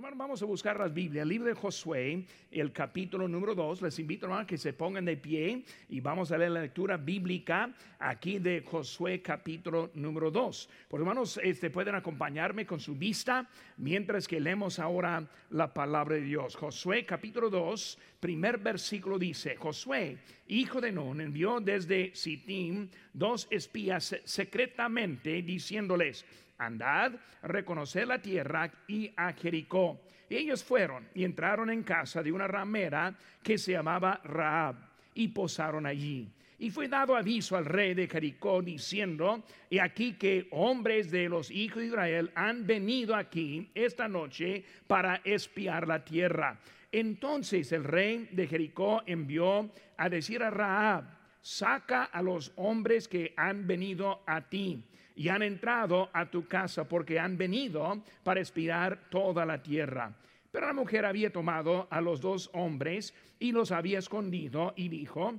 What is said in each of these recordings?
Hermano, vamos a buscar las Biblias, el libro de Josué, el capítulo número 2. Les invito, hermano, que se pongan de pie y vamos a leer la lectura bíblica aquí de Josué, capítulo número 2. Por hermanos, este, pueden acompañarme con su vista mientras que leemos ahora la palabra de Dios. Josué, capítulo 2, primer versículo dice: Josué, hijo de Nun, envió desde Sittim dos espías secretamente diciéndoles: andad, reconocer la tierra y a Jericó. ellos fueron y entraron en casa de una ramera que se llamaba Raab y posaron allí. Y fue dado aviso al rey de Jericó diciendo, y aquí que hombres de los hijos de Israel han venido aquí esta noche para espiar la tierra. Entonces el rey de Jericó envió a decir a Raab, saca a los hombres que han venido a ti y han entrado a tu casa porque han venido para espiar toda la tierra. Pero la mujer había tomado a los dos hombres y los había escondido y dijo,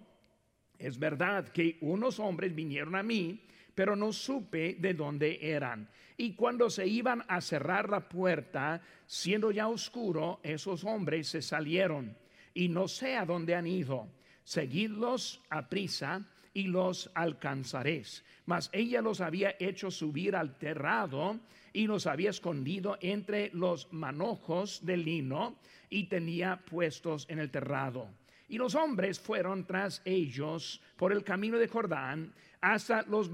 es verdad que unos hombres vinieron a mí, pero no supe de dónde eran. Y cuando se iban a cerrar la puerta, siendo ya oscuro, esos hombres se salieron y no sé a dónde han ido. Seguidlos a prisa y los alcanzaréis. Mas ella los había hecho subir al terrado y los había escondido entre los manojos de lino y tenía puestos en el terrado. Y los hombres fueron tras ellos por el camino de Jordán hasta los,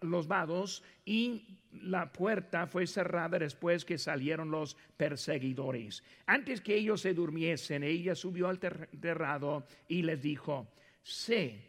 los vados y la puerta fue cerrada después que salieron los perseguidores. Antes que ellos se durmiesen, ella subió al terrado y les dijo, sé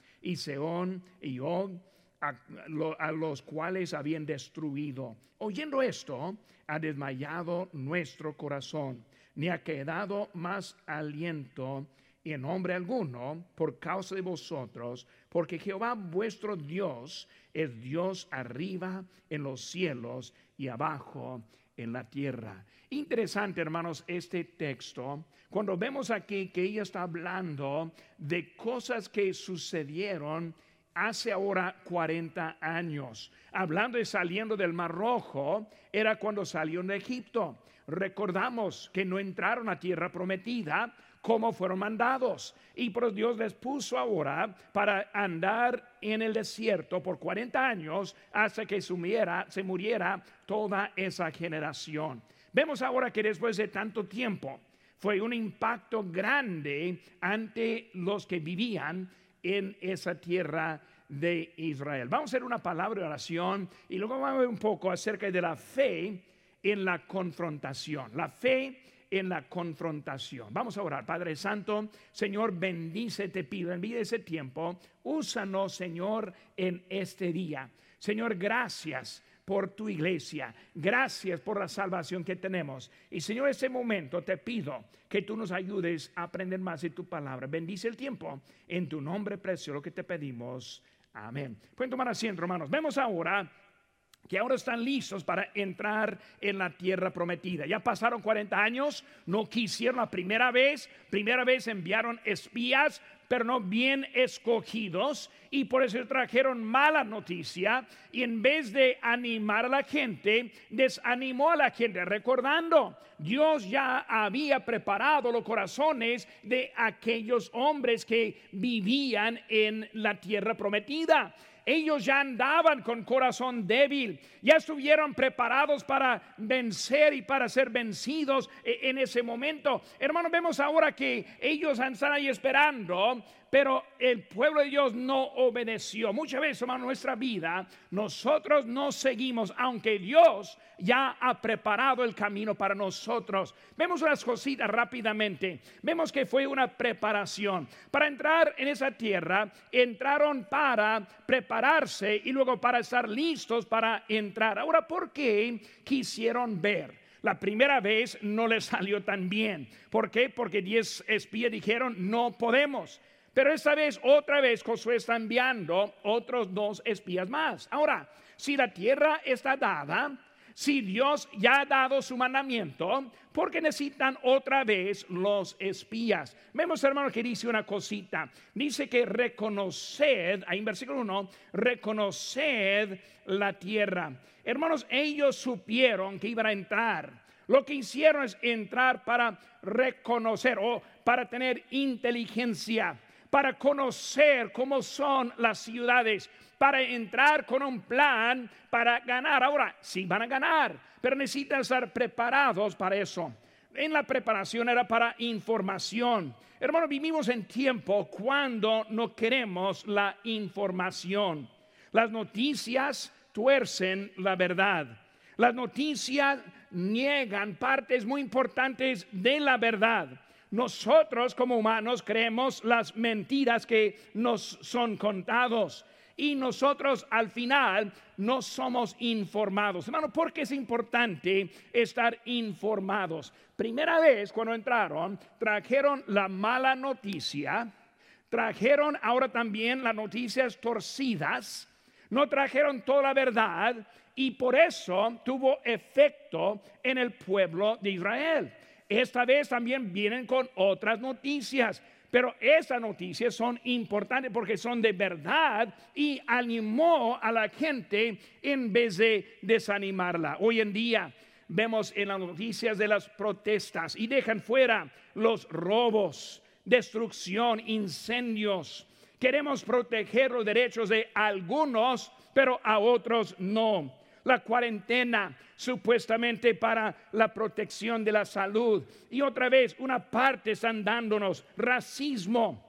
y Seón y Og, a, los cuales habían destruido. Oyendo esto, ha desmayado nuestro corazón, ni ha quedado más aliento en nombre alguno por causa de vosotros, porque Jehová vuestro Dios es Dios arriba en los cielos y abajo en la tierra. Interesante, hermanos, este texto, cuando vemos aquí que ella está hablando de cosas que sucedieron hace ahora 40 años. Hablando de saliendo del Mar Rojo, era cuando salió de Egipto. Recordamos que no entraron a tierra prometida como fueron mandados. Y por Dios les puso ahora para andar en el desierto por 40 años hasta que se muriera, se muriera toda esa generación. Vemos ahora que después de tanto tiempo fue un impacto grande ante los que vivían en esa tierra de Israel. Vamos a hacer una palabra de oración y luego vamos a ver un poco acerca de la fe en la confrontación. La fe en la confrontación. Vamos a orar. Padre Santo, Señor, bendice, te pido, envíe ese tiempo. Úsanos, Señor, en este día. Señor, gracias por tu iglesia. Gracias por la salvación que tenemos. Y Señor, este momento te pido que tú nos ayudes a aprender más de tu palabra. Bendice el tiempo. En tu nombre precioso lo que te pedimos. Amén. Pueden tomar asiento, hermanos. Vemos ahora que ahora están listos para entrar en la tierra prometida. Ya pasaron 40 años, no quisieron la primera vez, primera vez enviaron espías, pero no bien escogidos, y por eso trajeron mala noticia, y en vez de animar a la gente, desanimó a la gente, recordando, Dios ya había preparado los corazones de aquellos hombres que vivían en la tierra prometida ellos ya andaban con corazón débil, ya estuvieron preparados para vencer y para ser vencidos e-, en ese momento. Hermanos, vemos ahora que ellos están ahí esperando pero el pueblo de Dios no obedeció. Muchas veces, hermano, en nuestra vida, nosotros no seguimos, aunque Dios ya ha preparado el camino para nosotros. Vemos unas cositas rápidamente. Vemos que fue una preparación. Para entrar en esa tierra, entraron para prepararse y luego para estar listos para entrar. Ahora, ¿por qué quisieron ver? La primera vez no le salió tan bien. ¿Por qué? Porque diez espías dijeron, no podemos. Pero esta vez, otra vez, Josué está enviando otros dos espías más. Ahora, si la tierra está dada, si Dios ya ha dado su mandamiento, porque necesitan otra vez los espías. Vemos, hermano, que dice una cosita. Dice que reconoced, ahí en versículo 1, reconoced la tierra. Hermanos, ellos supieron que iban a entrar. Lo que hicieron es entrar para reconocer o para tener inteligencia, para conocer cómo son las ciudades, para entrar con un plan para ganar. Ahora, sí van a ganar, pero necesitan estar preparados para eso. En la preparación era para información. Hermano, vivimos en tiempo cuando no queremos la información. Las noticias tuercen la verdad. Las noticias niegan partes muy importantes de la verdad. Nosotros como humanos creemos las mentiras que nos son contados y nosotros al final no somos informados. Hermano, ¿por qué es importante estar informados? Primera vez cuando entraron, trajeron la mala noticia, trajeron ahora también las noticias torcidas, no trajeron toda la verdad y por eso tuvo efecto en el pueblo de Israel. Esta vez también vienen con otras noticias. Pero esas noticias son importantes porque son de verdad y animó a la gente en vez de desanimarla. Hoy en día vemos en las noticias de las protestas y dejan fuera los robos, destrucción, incendios. Queremos proteger los derechos de algunos, pero a otros no la cuarentena supuestamente para la protección de la salud. Y otra vez, una parte están dándonos racismo.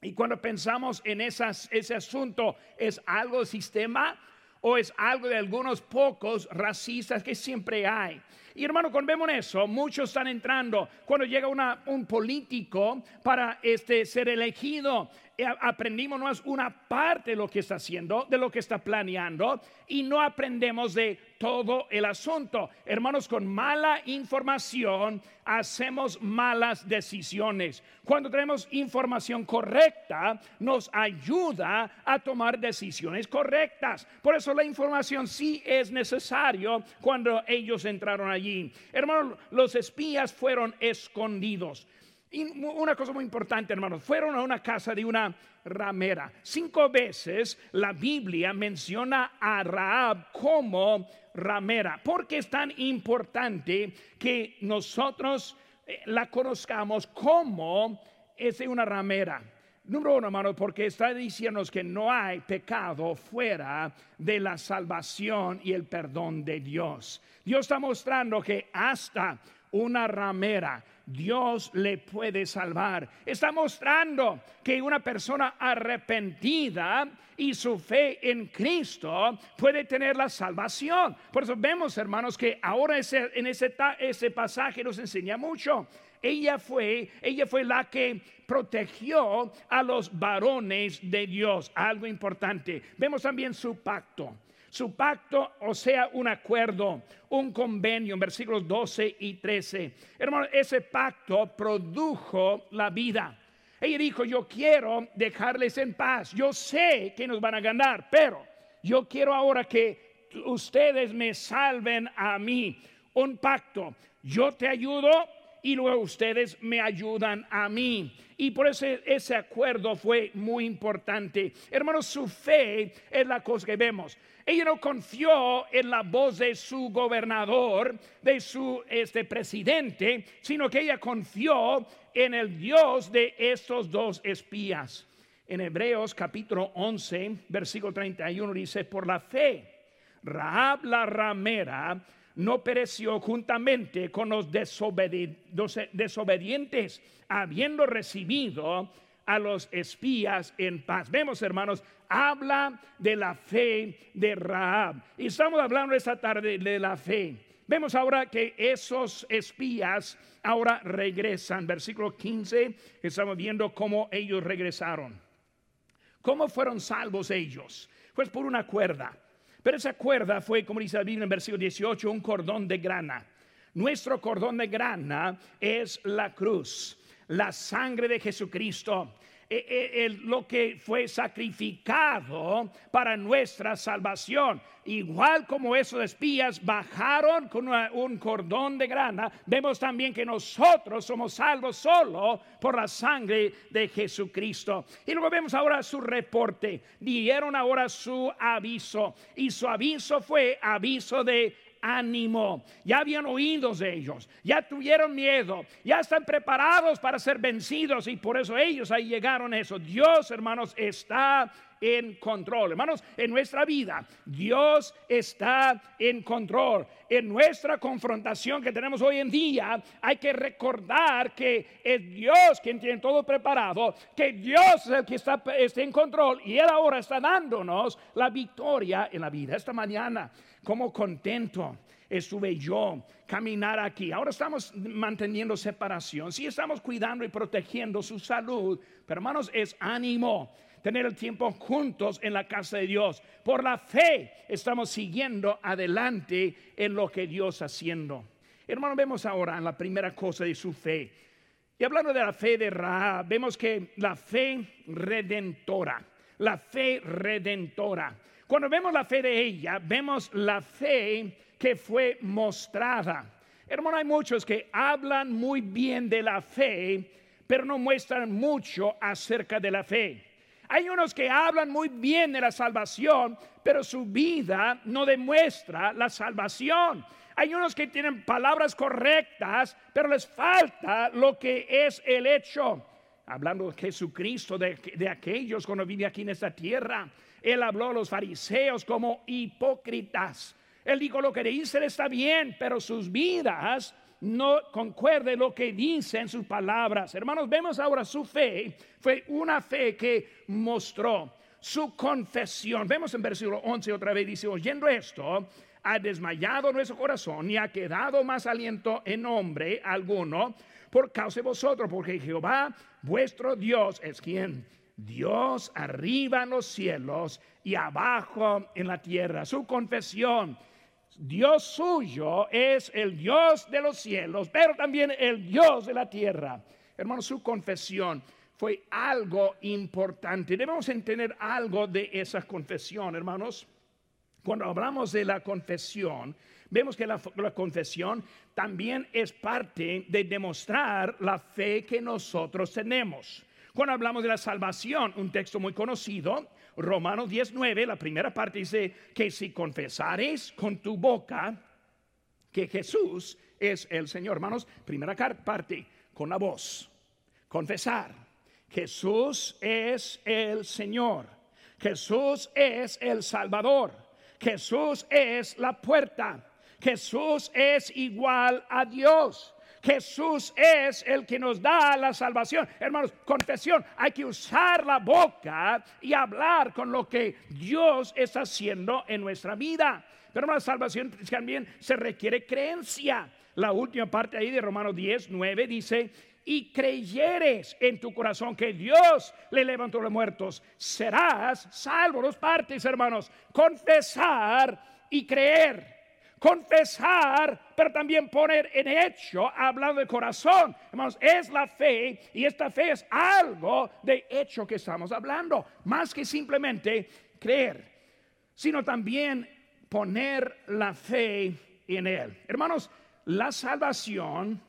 Y cuando pensamos en ese asunto, ¿es algo del sistema o es algo de algunos pocos racistas que siempre hay? Y hermano, cuando vemos eso, muchos están entrando. Cuando llega un político para este, ser elegido, aprendimos no es una parte de lo que está haciendo, de lo que está planeando, y no aprendemos de todo el asunto. Hermanos, con mala información hacemos malas decisiones. Cuando tenemos información correcta, nos ayuda a tomar decisiones correctas. Por eso la información sí es necesario cuando ellos entraron allí. Hermanos, los espías fueron escondidos. Y una cosa muy importante, hermanos, fueron a una casa de una ramera. Cinco veces la Biblia menciona a Raab como ramera. porque es tan importante que nosotros eh, la conozcamos como es una ramera? Número uno, hermano, porque está diciendo que no hay pecado fuera de la salvación y el perdón de Dios. Dios está mostrando que hasta una ramera Dios le puede salvar. Está mostrando que una persona arrepentida y su fe en Cristo puede tener la salvación. Por eso vemos, hermanos, que ahora en ese, ese pasaje nos enseña mucho. Ella fue, ella fue la que protegió a los varones de Dios. Algo importante. Vemos también su pacto su pacto, o sea, un acuerdo, un convenio, en versículos 12 y 13. Hermano, ese pacto produjo la vida. Ella dijo, yo quiero dejarles en paz. Yo sé que nos van a ganar, pero yo quiero ahora que ustedes me salven a mí. Un pacto. Yo te ayudo y luego ustedes me ayudan a mí. Y por eso ese acuerdo fue muy importante. Hermanos, su fe es la cosa que vemos. Ella no confió en la voz de su gobernador, de su este, presidente, sino que ella confió en el Dios de estos dos espías. En Hebreos capítulo 11, versículo 31 dice, por la fe, Rahab la ramera no pereció juntamente con los desobedientes, habiendo recibido a los espías en paz. Vemos, hermanos, habla de la fe de Raab. Y estamos hablando esta tarde de la fe. Vemos ahora que esos espías ahora regresan. Versículo 15, estamos viendo cómo ellos regresaron. ¿Cómo fueron salvos ellos? Pues por una cuerda. Pero esa cuerda fue, como dice la Biblia en versículo 18, un cordón de grana. Nuestro cordón de grana es la cruz, la sangre de Jesucristo. E, e, lo que fue sacrificado para nuestra salvación. Igual como esos espías bajaron con un cordón de grana, vemos también que nosotros somos salvos solo por la sangre de Jesucristo. Y luego vemos ahora su reporte. Dieron ahora su aviso. Y su aviso fue aviso de ánimo. Ya habían oído de ellos, ya tuvieron miedo, ya están preparados para ser vencidos y por eso ellos ahí llegaron a eso. Dios, hermanos, está en control. Hermanos, en nuestra vida, Dios está en control. En nuestra confrontación que tenemos hoy en día, hay que recordar que es Dios quien tiene todo preparado, que Dios es el que está, está en control y Él ahora está dándonos la victoria en la vida. Esta mañana como contento estuve yo caminar aquí. Ahora estamos manteniendo separación, sí estamos cuidando y protegiendo su salud, pero hermanos, es ánimo tener el tiempo juntos en la casa de Dios. Por la fe estamos siguiendo adelante en lo que Dios está haciendo. Hermano, vemos ahora en la primera cosa de su fe. Y hablando de la fe de Ra, vemos que la fe redentora, la fe redentora. Cuando vemos la fe de ella, vemos la fe que fue mostrada. Hermano, hay muchos que hablan muy bien de la fe, pero no muestran mucho acerca de la fe. Hay unos que hablan muy bien de la salvación, pero su vida no demuestra la salvación. Hay unos que tienen palabras correctas, pero les falta lo que es el hecho. Hablando de Jesucristo, de, de aquellos cuando vive aquí en esta tierra, él habló a los fariseos como hipócritas. Él dijo lo que dicen está bien, pero sus vidas no concuerden lo que dicen sus palabras. Hermanos, vemos ahora su fe. Fue una fe que mostró su confesión. Vemos en versículo 11 otra vez, dice, oyendo esto, ha desmayado nuestro corazón y ha quedado más aliento en hombre alguno por causa de vosotros, porque Jehová, vuestro Dios, es quien Dios arriba en los cielos y abajo en la tierra. Su confesión, Dios suyo es el Dios de los cielos, pero también el Dios de la tierra. Hermanos, su confesión fue algo importante. Debemos entender algo de esa confesión, hermanos. Cuando hablamos de la confesión, vemos que la, la, confesión también es parte de demostrar la fe que nosotros tenemos. Cuando hablamos de la salvación, un texto muy conocido, Romanos 19, la primera parte dice que si confesares con tu boca que Jesús es el Señor, hermanos, primera parte, con la voz, confesar, Jesús es el Señor, Jesús es el Salvador, Jesús es la puerta, Jesús es igual a Dios. Jesús es el que nos da la salvación. Hermanos, confesión, hay que usar la boca y hablar con lo que Dios está haciendo en nuestra vida. Pero la salvación también se requiere creencia. La última parte ahí de Romanos 10, 9 dice, y creyeres en tu corazón que Dios le levantó los muertos, serás salvo. Dos partes, hermanos, confesar y creer confesar, pero también poner en hecho, hablando de corazón. Hermanos, es la fe y esta fe es algo de hecho que estamos hablando, más que simplemente creer, sino también poner la fe en Él. Hermanos, la salvación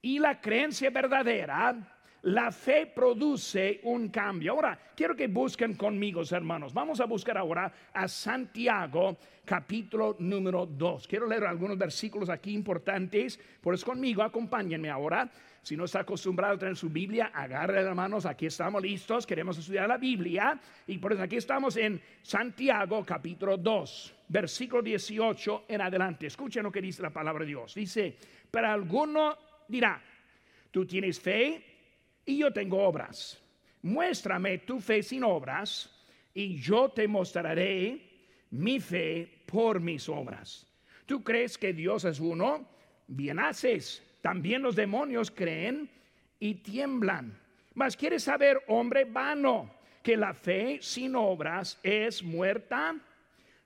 y la creencia verdadera la fe produce un cambio. Ahora, quiero que busquen conmigo, hermanos. Vamos a buscar ahora a Santiago, capítulo número 2. Quiero leer algunos versículos aquí importantes. Por eso conmigo, acompáñenme ahora. Si no está acostumbrado a tener su Biblia, agarre hermanos, aquí estamos listos, queremos estudiar la Biblia. Y por eso aquí estamos en Santiago capítulo 2, versículo 18 en adelante. Escuchen lo que dice la palabra de Dios. Dice, pero alguno dirá, tú tienes fe y yo tengo obras. Muéstrame tu fe sin obras y yo te mostraré mi fe por mis obras. ¿Tú crees que Dios es uno? Bien haces. También los demonios creen y tiemblan. Mas quieres saber, hombre vano, que la fe sin obras es muerta.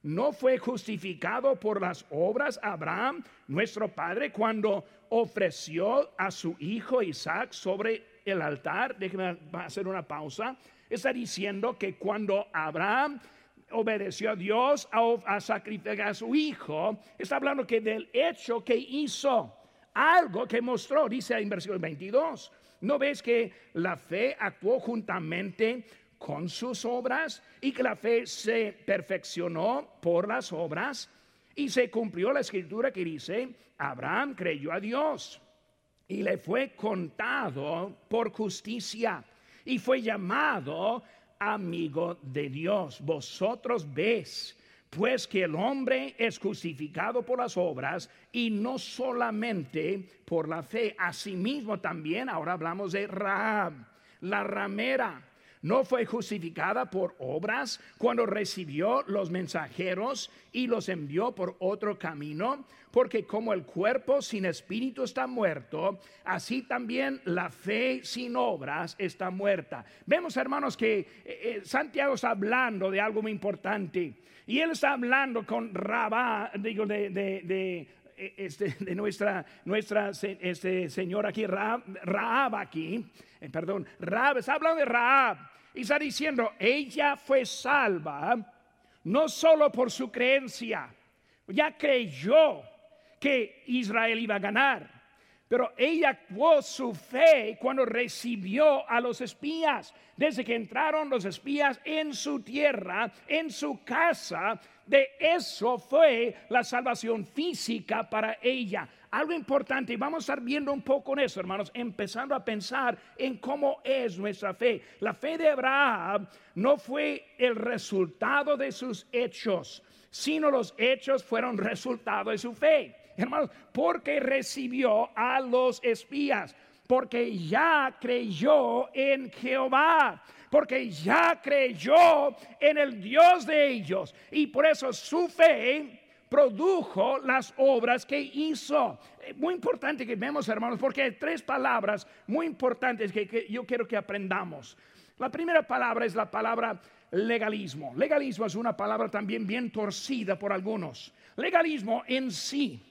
no fue justificado por las obras Abraham, nuestro padre, cuando ofreció a su hijo Isaac sobre el altar. Déjeme hacer una pausa. Está diciendo que cuando Abraham obedeció a Dios a, sacrificar a su hijo, está hablando que del hecho que hizo, algo que mostró, dice en versículo 22. ¿No ves que la fe actuó juntamente con sus obras y que la fe se perfeccionó por las obras y se cumplió la escritura que dice, Abraham creyó a Dios y le fue contado por justicia y fue llamado amigo de Dios. Vosotros ves pues que el hombre es justificado por las obras y no solamente por la fe. Asimismo también ahora hablamos de Raab, la ramera no fue justificada por obras cuando recibió los mensajeros y los envió por otro camino, porque como el cuerpo sin espíritu está muerto, así también la fe sin obras está muerta. Vemos, hermanos, que eh, eh, Santiago está hablando de algo muy importante. Y él está hablando con Rabá, digo, de, de, eh, este, de nuestra, nuestra este, señora aquí, Raab, aquí, perdón, Raab, está hablando de Raab. Y está diciendo, ella fue salva no solo por su creencia, ya creyó que Israel iba a ganar, pero ella actuó su fe cuando recibió a los espías. Desde que entraron los espías en su tierra, en su casa, de eso fue la salvación física para ella algo importante, y vamos a estar viendo un poco en eso, hermanos, empezando a pensar en cómo es nuestra fe. La fe de Abraham no fue el resultado de sus hechos, sino los hechos fueron resultado de su fe. Hermanos, porque recibió a los espías, porque ya creyó en Jehová porque ya creyó en el Dios de ellos y por eso su fe produjo las obras que hizo. Eh, muy importante que vemos, hermanos, porque hay tres palabras muy importantes que, yo quiero que aprendamos. La primera palabra es la palabra legalismo. Legalismo es una palabra también bien torcida por algunos. Legalismo en sí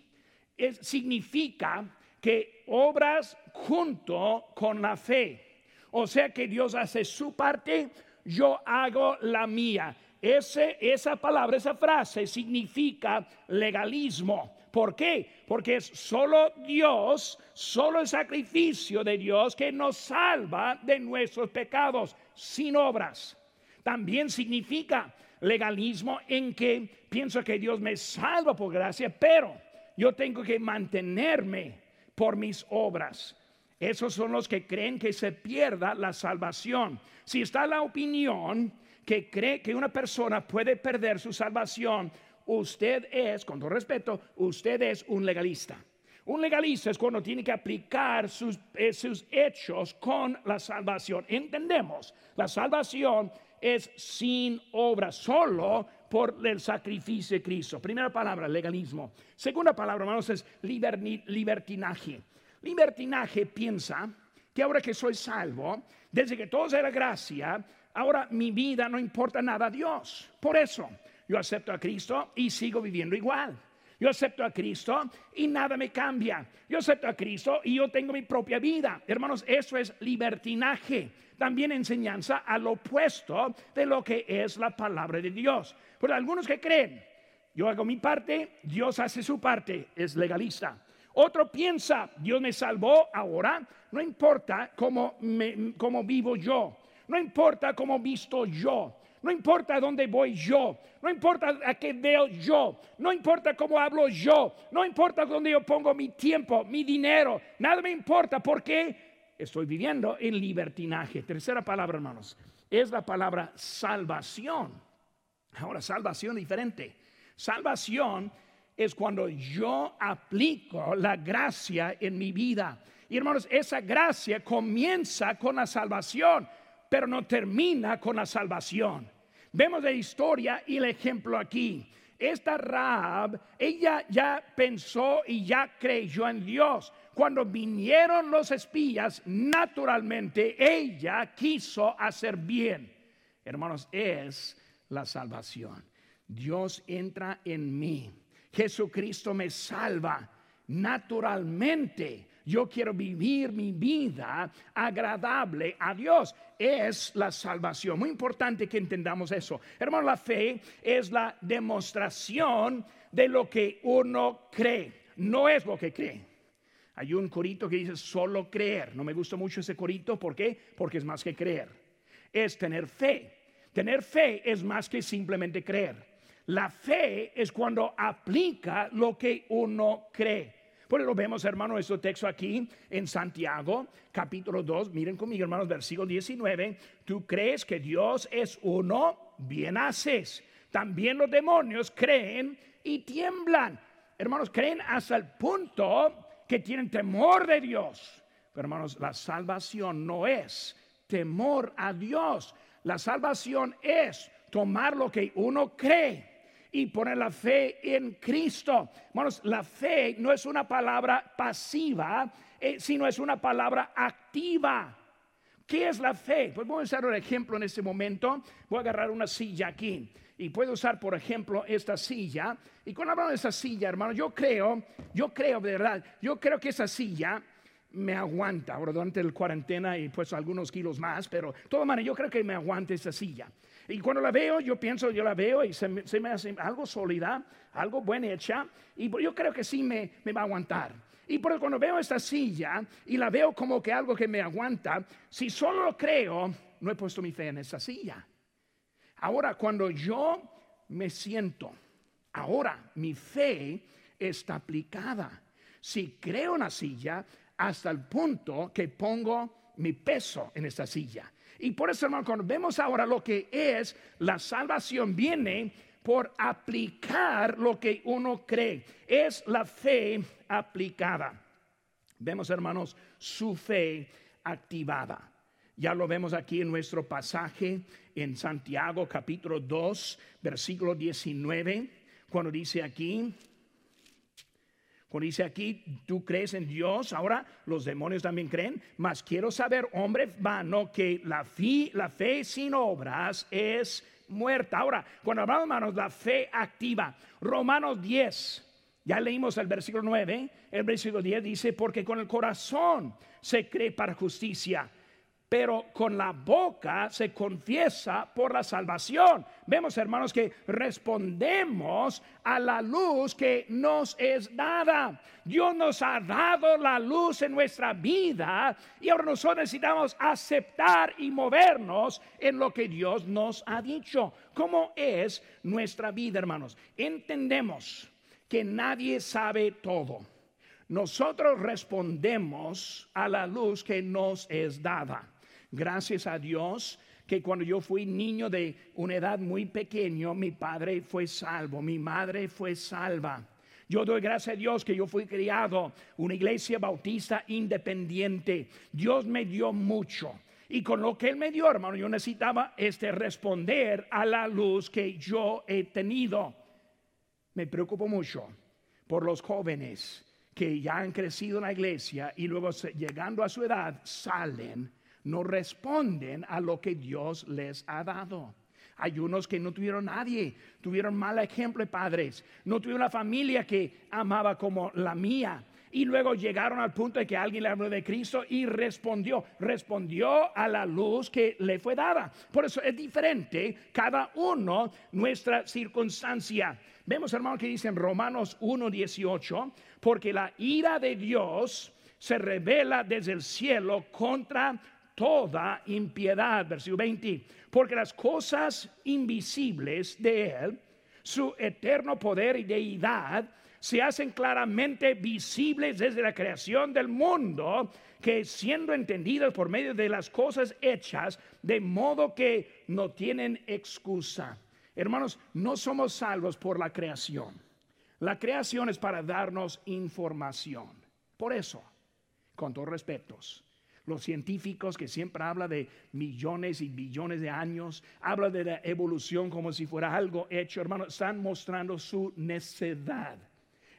significa que obras junto con la fe. O sea que Dios hace su parte, yo hago la mía. Ese, esa palabra, esa frase significa legalismo. ¿Por qué? Porque es solo Dios, solo el sacrificio de Dios que nos salva de nuestros pecados sin obras. También significa legalismo en que pienso que Dios me salva por gracia, pero yo tengo que mantenerme por mis obras. Esos son los que creen que se pierda la salvación. Si está la opinión que cree que una persona puede perder su salvación, usted es, con todo respeto, usted es un legalista. Un legalista es cuando tiene que aplicar sus, eh, sus hechos con la salvación. Entendemos, la salvación es sin obra, solo por el sacrificio de Cristo. Primera palabra, legalismo. Segunda palabra, hermanos, es libertinaje. Libertinaje piensa que ahora que soy salvo, desde que todo era gracia, ahora mi vida no importa nada a Dios. Por eso yo acepto a Cristo y sigo viviendo igual. Yo acepto a Cristo y nada me cambia. Yo acepto a Cristo y yo tengo mi propia vida. Hermanos, eso es libertinaje. También enseñanza al opuesto de lo que es la palabra de Dios. Por algunos que creen, yo hago mi parte, Dios hace su parte, es legalista. Otro piensa, Dios me salvó ahora, no importa cómo, cómo vivo yo. No importa cómo visto yo. No importa dónde voy yo. No importa a qué veo yo. No importa cómo hablo yo. No importa dónde yo pongo mi tiempo, mi dinero. Nada me importa porque estoy viviendo en libertinaje. Tercera palabra, hermanos, es la palabra salvación. Ahora, salvación diferente. Salvación es cuando yo aplico la gracia en mi vida. Y hermanos, esa gracia comienza con la salvación pero no termina con la salvación. Vemos la historia y el ejemplo aquí. Esta Raab, ella ya pensó y ya creyó en Dios. Cuando vinieron los espías, naturalmente ella quiso hacer bien. Hermanos, es la salvación. Dios entra en mí. Jesucristo me salva naturalmente. Yo quiero vivir mi vida agradable a Dios. Es la salvación. Muy importante que entendamos eso. Hermano, la fe es la demostración de lo que uno cree. No es lo que cree. Hay un corito que dice solo creer. No me gusta mucho ese corito. ¿Por qué? Porque es más que creer. Es tener fe. Tener fe es más que simplemente creer. La fe es cuando aplica lo que uno cree. Por eso vemos, hermano, este texto aquí en Santiago, capítulo 2. Miren conmigo, hermanos, versículo 19. Tú crees que Dios es uno, bien haces. También los demonios creen y tiemblan. Hermanos, creen hasta el punto que tienen temor de Dios. Pero hermanos, la salvación no es temor a Dios. La salvación es tomar lo que uno cree y poner la fe en Cristo. Hermanos, la fe no es una palabra pasiva, eh, sino es una palabra activa. ¿Qué es la fe? Pues voy a usar un ejemplo en este momento. Voy a agarrar una silla aquí y puedo usar, por ejemplo, esta silla. Y cuando hablamos de esta silla, hermano, yo creo, yo creo de verdad, yo creo que esa silla me aguanta ahora durante la cuarentena y pues algunos kilos más, pero de todas maneras yo creo que me aguanta esa silla. Y cuando la veo, yo pienso, yo la veo y se me, hace algo sólida, algo buena hecha, y yo creo que sí me, me va a aguantar. Y por cuando veo esta silla y la veo como que algo que me aguanta, si solo lo creo, no he puesto mi fe en esa silla. Ahora, cuando yo me siento, ahora mi fe está aplicada. Si creo en la silla, hasta el punto que pongo mi peso en esta silla. Y por eso, hermano, cuando vemos ahora lo que es la salvación, viene por aplicar lo que uno cree. Es la fe aplicada. Vemos, hermanos, su fe activada. Ya lo vemos aquí en nuestro pasaje en Santiago capítulo 2, versículo 19, cuando dice aquí, cuando dice aquí, tú crees en Dios, ahora los demonios también creen, mas quiero saber, hombre vano, que la, fe, la fe sin obras es muerta. Ahora, cuando hablamos, hermanos, la fe activa, Romanos 10, ya leímos el versículo 9, el versículo 10 dice, porque con el corazón se cree para justicia pero con la boca se confiesa por la salvación. Vemos, hermanos, que respondemos a la luz que nos es dada. Dios nos ha dado la luz en nuestra vida y ahora nosotros necesitamos aceptar y movernos en lo que Dios nos ha dicho. ¿Cómo es nuestra vida, hermanos? Entendemos que nadie sabe todo. Nosotros respondemos a la luz que nos es dada. Gracias a Dios que cuando yo fui niño de una edad muy pequeño, mi padre fue salvo, mi madre fue salva. Yo doy gracias a Dios que yo fui criado una iglesia bautista independiente. Dios me dio mucho. Y con lo que Él me dio, hermano, yo necesitaba este, responder a la luz que yo he tenido. Me preocupo mucho por los jóvenes que ya han crecido en la iglesia y luego llegando a su edad salen no responden a lo que Dios les ha dado. Hay unos que no tuvieron nadie, tuvieron mal ejemplo de padres, no tuvieron una familia que amaba como la mía. Y luego llegaron al punto de que alguien le habló de Cristo y respondió, respondió a la luz que le fue dada. Por eso es diferente cada uno nuestra circunstancia. Vemos, hermano, que dice en Romanos 1:18, porque la ira de Dios se revela desde el cielo contra toda impiedad. Versículo 20. Porque las cosas invisibles de Él, su eterno poder y deidad, se hacen claramente visibles desde la creación del mundo, que siendo entendidas por medio de las cosas hechas, de modo que no tienen excusa. Hermanos, no somos salvos por la creación. La creación es para darnos información. Por eso, con todos respetos, los científicos que siempre hablan de millones y billones de años, hablan de la evolución como si fuera algo hecho, hermano, están mostrando su necedad.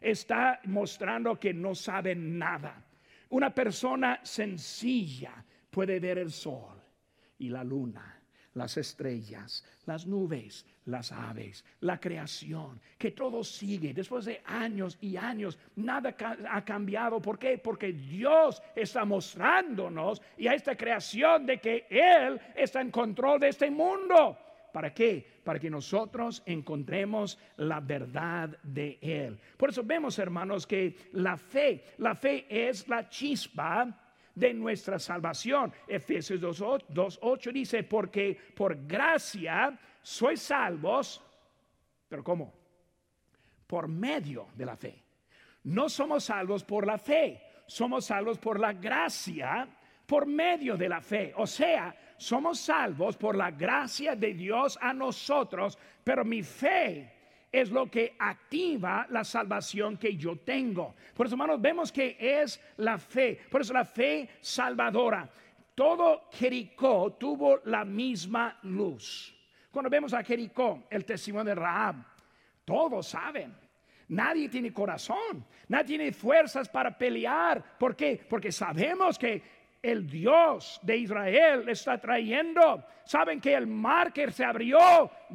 Está mostrando que no saben nada. Una persona sencilla puede ver el sol y la luna, las estrellas, las nubes, las aves, la creación, que todo sigue. Después de años y años, nada ha cambiado. ¿Por qué? Porque Dios está mostrándonos y a esta creación de que Él está en control de este mundo. ¿Para qué? Para que nosotros encontremos la verdad de Él. Por eso vemos, hermanos, que la fe, la fe es la chispa de nuestra salvación. Efesios 2.8 dice, porque por gracia sois salvos, pero ¿cómo? Por medio de la fe. No somos salvos por la fe, somos salvos por la gracia, por medio de la fe. O sea, somos salvos por la gracia de Dios a nosotros, pero mi fe es lo que activa la salvación que yo tengo. Por eso, hermanos, vemos que es la fe. Por eso la fe salvadora. Todo Jericó tuvo la misma luz. Cuando vemos a Jericó, el testimonio de Rahab, todos saben. Nadie tiene corazón, nadie tiene fuerzas para pelear. ¿Por qué? Porque sabemos que el Dios de Israel está trayendo. Saben que el mar que se abrió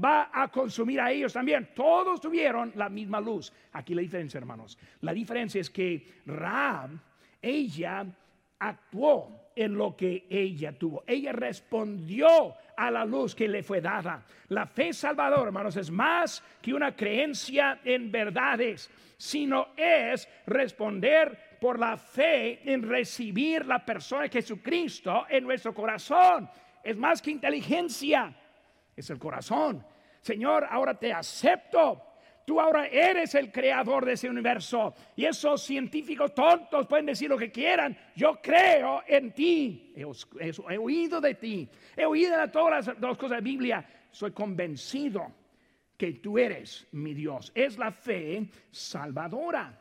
va a consumir a ellos también. Todos tuvieron la misma luz. Aquí la diferencia, hermanos. La diferencia es que Raab, ella actuó en lo que ella tuvo. Ella respondió a la luz que le fue dada. La fe salvadora, hermanos, es más que una creencia en verdades, sino es responder por la fe en recibir la persona de Jesucristo en nuestro corazón. Es más que inteligencia, es el corazón. Señor, ahora te acepto. Tú ahora eres el creador de ese universo. Y esos científicos tontos pueden decir lo que quieran. Yo creo en ti. He, oído de ti. He oído de todas las, las cosas de Biblia. Soy convencido que tú eres mi Dios. Es la fe salvadora.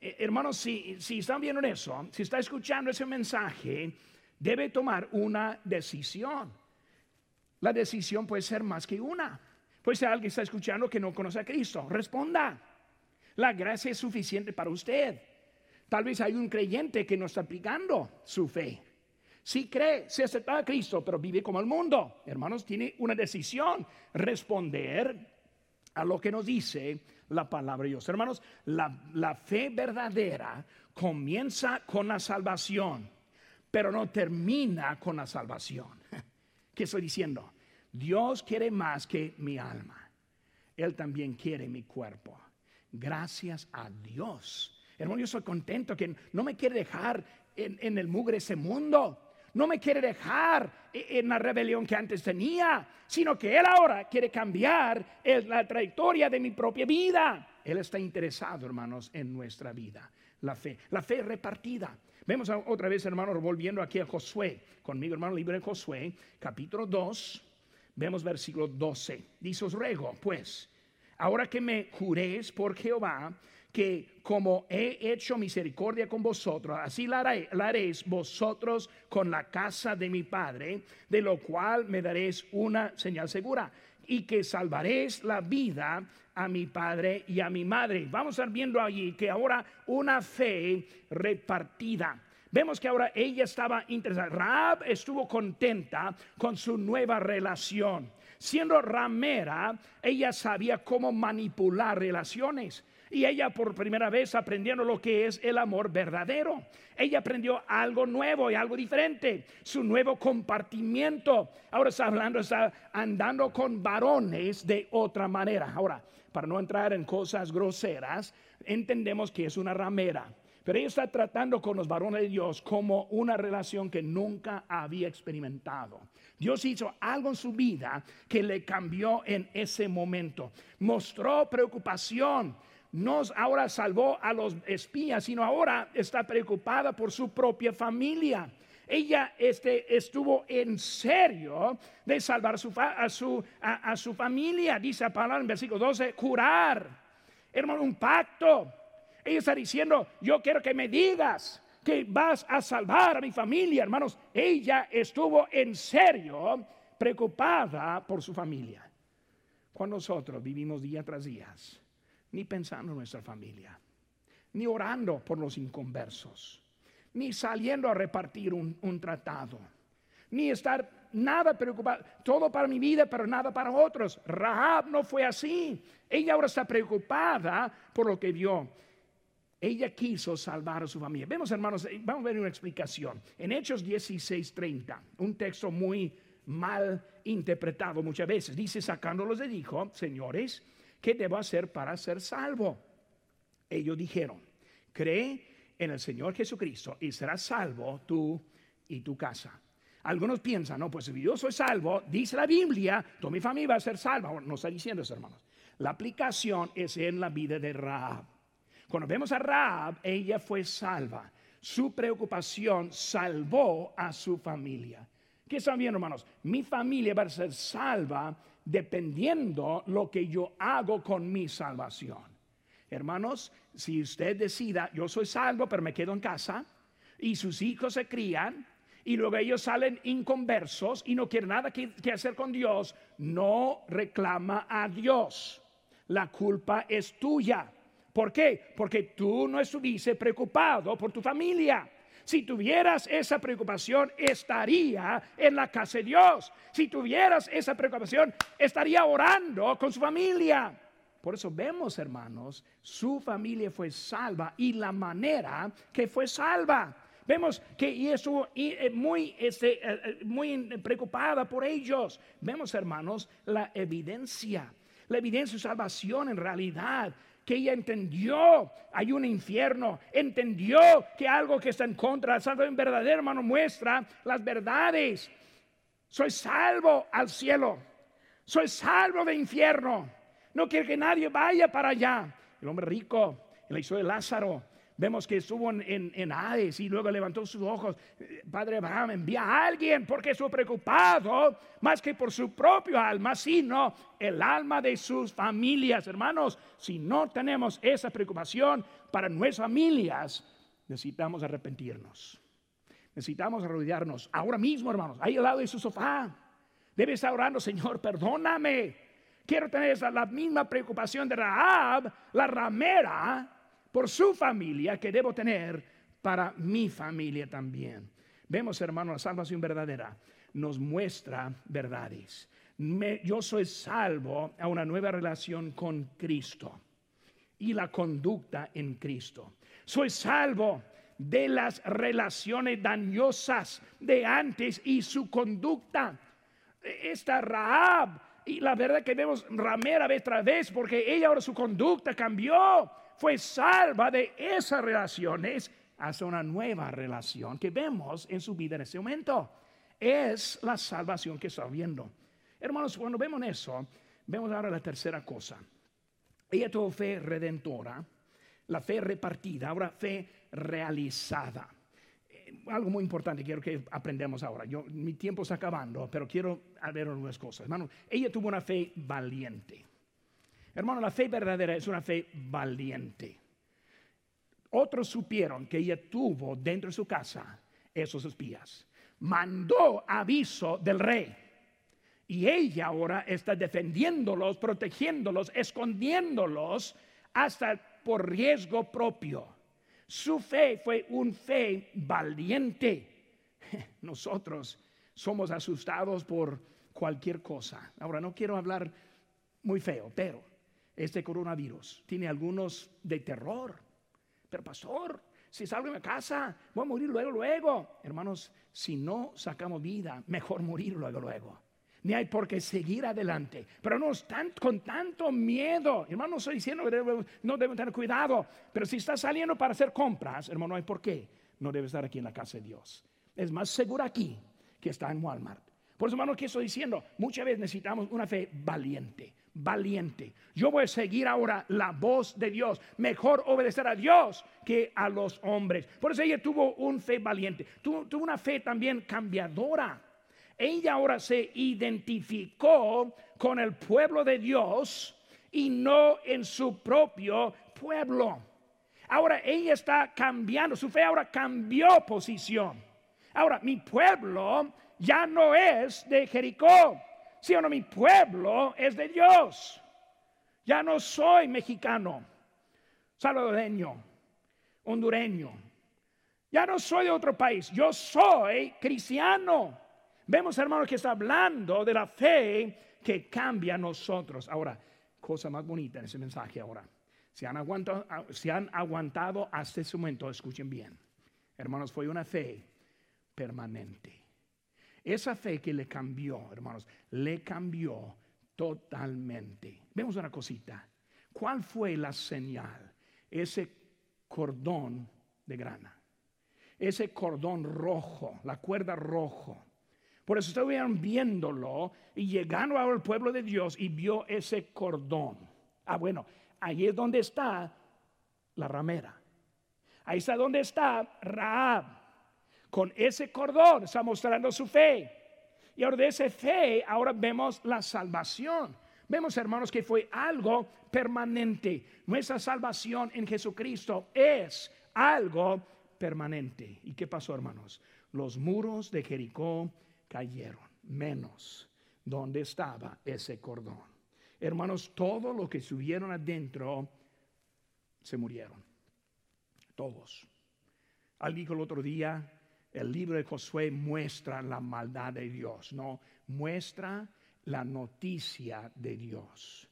Eh, hermanos, si, si están viendo eso, si está escuchando ese mensaje, debe tomar una decisión. La decisión puede ser más que una. Puede ser alguien que está escuchando que no conoce a Cristo. Responda. La gracia es suficiente para usted. Tal vez hay un creyente que no está aplicando su fe. Si cree, se acepta a Cristo, pero vive como el mundo. Hermanos, tiene una decisión. Responder a lo que nos dice la palabra de Dios. Hermanos, la, fe verdadera comienza con la salvación, pero no termina con la salvación. ¿Qué estoy diciendo? Dios quiere más que mi alma. Él también quiere mi cuerpo. Gracias a Dios. Hermano, yo soy contento que no me quiere dejar en, en el mugre ese mundo no me quiere dejar en la rebelión que antes tenía, sino que Él ahora quiere cambiar la trayectoria de mi propia vida. Él está interesado, hermanos, en nuestra vida. La fe, la fe repartida. Vemos otra vez, hermanos, volviendo aquí a Josué. Conmigo, hermano, libro de Josué, capítulo 2. Vemos versículo 12. Dice, os ruego, pues, ahora que me juréis por Jehová, que como he hecho misericordia con vosotros, así la, haréis vosotros con la casa de mi Padre, de lo cual me daréis una señal segura y que salvaréis la vida a mi padre y a mi madre. Vamos a estar viendo allí que ahora una fe repartida. Vemos que ahora ella estaba interesada. Raab estuvo contenta con su nueva relación. Siendo ramera, ella sabía cómo manipular relaciones. Y ella por primera vez aprendiendo lo que es el amor verdadero. Ella aprendió algo nuevo y algo diferente, su nuevo compartimiento. Ahora está hablando, está andando con varones de otra manera. Ahora, para no entrar en cosas groseras, entendemos que es una ramera. Pero ella está tratando con los varones de Dios como una relación que nunca había experimentado. Dios hizo algo en su vida que le cambió en ese momento. Mostró preocupación nos ahora salvó a los espías, sino ahora está preocupada por su propia familia. Ella este, estuvo en serio de salvar a, su, a, su familia, dice la palabra en versículo 12, curar, hermano, un pacto. Ella está diciendo, yo quiero que me digas que vas a salvar a mi familia, hermanos. Ella estuvo en serio preocupada por su familia. Cuando nosotros vivimos día tras día ni pensando en nuestra familia, ni orando por los inconversos, ni saliendo a repartir un, tratado, ni estar nada preocupado, todo para mi vida, pero nada para otros. Rahab no fue así. Ella ahora está preocupada por lo que vio. Ella quiso salvar a su familia. Vemos, hermanos, eh, vamos a ver una explicación. En Hechos 16:30, un texto muy mal interpretado muchas veces, dice, sacándolos de dijo, señores, ¿qué debo hacer para ser salvo? Ellos dijeron, cree en el Señor Jesucristo y serás salvo tú y tu casa. Algunos piensan, no, pues si yo soy salvo, dice la Biblia, toda mi familia va a ser salva. no está diciendo eso, hermanos. La aplicación es en la vida de Rahab. Cuando vemos a Rahab, ella fue salva. Su preocupación salvó a su familia. ¿Qué están viendo, hermanos? Mi familia va a ser salva dependiendo lo que yo hago con mi salvación. Hermanos, si usted decida, yo soy salvo, pero me quedo en casa, y sus hijos se crían, y luego ellos salen inconversos y no quieren nada que, hacer con Dios, no reclama a Dios. La culpa es tuya. ¿Por qué? Porque tú no estuviste preocupado por tu familia. Si tuvieras esa preocupación, estaría en la casa de Dios. Si tuvieras esa preocupación, estaría orando con su familia. Por eso vemos, hermanos, su familia fue salva y la manera que fue salva. Vemos que estuvo eh, muy, este, eh, eh, muy preocupada por ellos. Vemos, hermanos, la evidencia. La evidencia de salvación en realidad que ella entendió hay un infierno, entendió que algo que está en contra, salvo en verdadero hermano muestra las verdades. Soy salvo al cielo, soy salvo de infierno. No quiero que nadie vaya para allá. El hombre rico, el hizo de Lázaro, Vemos que estuvo en, en, Hades y luego levantó sus ojos. Padre Abraham envía a alguien porque estuvo preocupado más que por su propio alma, sino el alma de sus familias. Hermanos, si no tenemos esa preocupación para nuestras familias, necesitamos arrepentirnos. Necesitamos arrodillarnos ahora mismo, hermanos, ahí al lado de su sofá. Debe estar orando, Señor, perdóname. Quiero tener la misma preocupación de Rahab, la ramera, por su familia que debo tener para mi familia también. Vemos, hermano, la salvación verdadera nos muestra verdades. yo soy salvo a una nueva relación con Cristo y la conducta en Cristo. Soy salvo de las relaciones dañosas de antes y su conducta. Esta Rahab, y la verdad que vemos ramera vez tras vez, porque ella ahora su conducta cambió fue salva de esas relaciones hasta una nueva relación que vemos en su vida en este momento. Es la salvación que está viendo. Hermanos, cuando vemos eso, vemos ahora la tercera cosa. Ella tuvo fe redentora, la fe repartida, ahora fe realizada. Eh, algo muy importante quiero que aprendamos ahora. Yo, mi tiempo está acabando, pero quiero ver algunas cosas. Hermano, ella tuvo una fe valiente. Hermano, la fe verdadera es una fe valiente. Otros supieron que ella tuvo dentro de su casa esos espías. Mandó aviso del rey. Y ella ahora está defendiéndolos, protegiéndolos, escondiéndolos hasta por riesgo propio. Su fe fue un fe valiente. Nosotros somos asustados por cualquier cosa. Ahora no quiero hablar muy feo, pero este coronavirus. Tiene algunos de terror. Pero pastor, si salgo de mi casa, voy a morir luego, luego. Hermanos, si no sacamos vida, mejor morir luego, luego. Ni hay por qué seguir adelante. Pero no están con tanto miedo. Hermano, no estoy diciendo que no deben tener cuidado. Pero si está saliendo para hacer compras, hermano, no hay por qué. No debe estar aquí en la casa de Dios. Es más seguro aquí que está en Walmart. Por eso, hermano, ¿qué estoy diciendo? Muchas veces necesitamos una fe valiente valiente. Yo voy a seguir ahora la voz de Dios. Mejor obedecer a Dios que a los hombres. Por eso ella tuvo un fe valiente. Tuvo, tuvo una fe también cambiadora. Ella ahora se identificó con el pueblo de Dios y no en su propio pueblo. Ahora ella está cambiando, su fe ahora cambió posición. Ahora mi pueblo ya no es de Jericó, si o no, mi pueblo es de Dios. Ya no soy mexicano, salvadoreño, hondureño. Ya no soy de otro país. Yo soy cristiano. Vemos, hermanos, que está hablando de la fe que cambia a nosotros. Ahora, cosa más bonita en ese mensaje ahora. Si han aguantado, si han aguantado hasta ese momento, escuchen bien. Hermanos, fue una fe permanente. Esa fe que le cambió, hermanos, le cambió totalmente. Vemos una cosita. ¿Cuál fue la señal? Ese cordón de grana. Ese cordón rojo, la cuerda rojo. Por eso estuvieron viéndolo y llegando al pueblo de Dios y vio ese cordón. Ah, bueno, ahí es donde está la ramera. Ahí está donde está Raab. Con ese cordón está mostrando su fe. Y ahora de esa fe, ahora vemos la salvación. Vemos, hermanos, que fue algo permanente. Nuestra salvación en Jesucristo es algo permanente. ¿Y qué pasó, hermanos? Los muros de Jericó cayeron, menos donde estaba ese cordón. Hermanos, todo lo que subieron adentro se murieron. Todos. Alguien dijo el otro día, el libro de Josué muestra la maldad de Dios, no, muestra la noticia de Dios.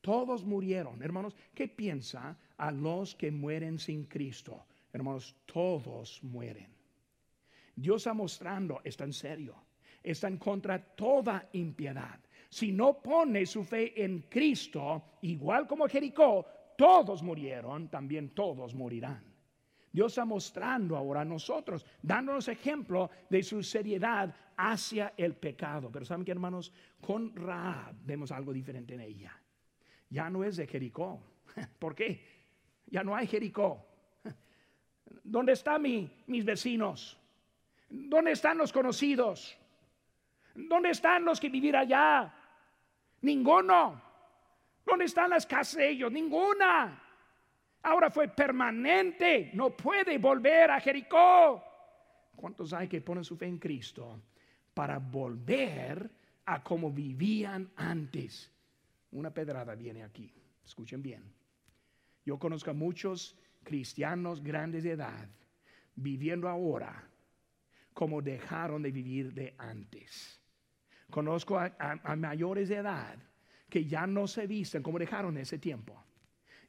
Todos murieron, hermanos. ¿Qué piensa a los que mueren sin Cristo? Hermanos, todos mueren. Dios está mostrando, está en serio, está en contra toda impiedad. Si no pone su fe en Cristo, igual como Jericó, todos murieron, también todos morirán. Dios está mostrando ahora a nosotros, dándonos ejemplo de su seriedad hacia el pecado. Pero saben que hermanos, con Raab vemos algo diferente en ella. Ya no es de Jericó. ¿Por qué? Ya no hay Jericó. ¿Dónde están mis vecinos? ¿Dónde están los conocidos? ¿Dónde están los que vivir allá? Ninguno. ¿Dónde están las casas de ellos? Ninguna. Ahora fue permanente. No puede volver a Jericó. ¿Cuántos hay que ponen su fe en Cristo para volver a como vivían antes? Una pedrada viene aquí. Escuchen bien. Yo conozco a muchos cristianos grandes de edad viviendo ahora como dejaron de vivir de antes. Conozco a, mayores de edad que ya no se visten como dejaron ese tiempo.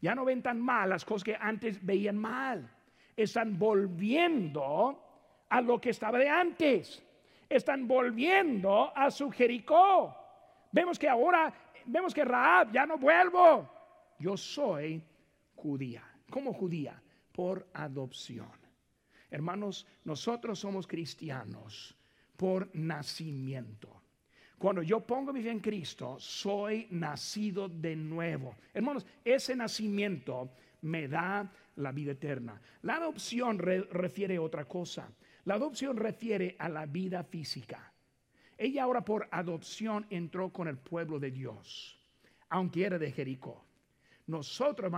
Ya no ven tan mal las cosas que antes veían mal. Están volviendo a lo que estaba de antes. Están volviendo a su Jericó. Vemos que ahora, vemos que Raab, ya no vuelvo. Yo soy judía. ¿Cómo judía? Por adopción. Hermanos, nosotros somos cristianos por nacimiento. Cuando yo pongo mi fe en Cristo, soy nacido de nuevo. Hermanos, ese nacimiento me da la vida eterna. La adopción refiere a otra cosa. La adopción refiere a la vida física. Ella ahora por adopción entró con el pueblo de Dios, aunque era de Jericó. Nosotros,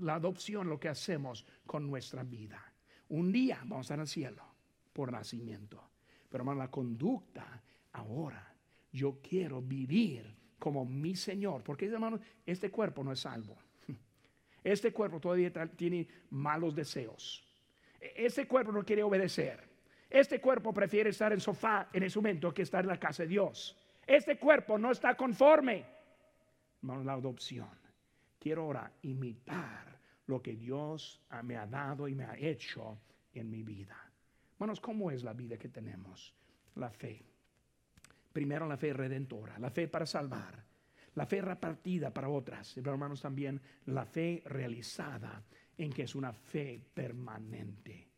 la adopción, lo que hacemos con nuestra vida. Un día vamos al cielo por nacimiento. Pero hermano, la conducta ahora yo quiero vivir como mi Señor. Porque, hermanos, este cuerpo no es salvo. Este cuerpo todavía tiene malos deseos. E, este cuerpo no quiere obedecer. Este cuerpo prefiere estar en sofá en ese momento que estar en la casa de Dios. Este cuerpo no está conforme. Hermano, la adopción. Quiero ahora imitar lo que Dios me ha dado y me ha hecho en mi vida. Hermanos, ¿cómo es la vida que tenemos? La fe. Primero la fe redentora, la fe para salvar, la fe repartida para otras, pero hermanos también la fe realizada en que es una fe permanente.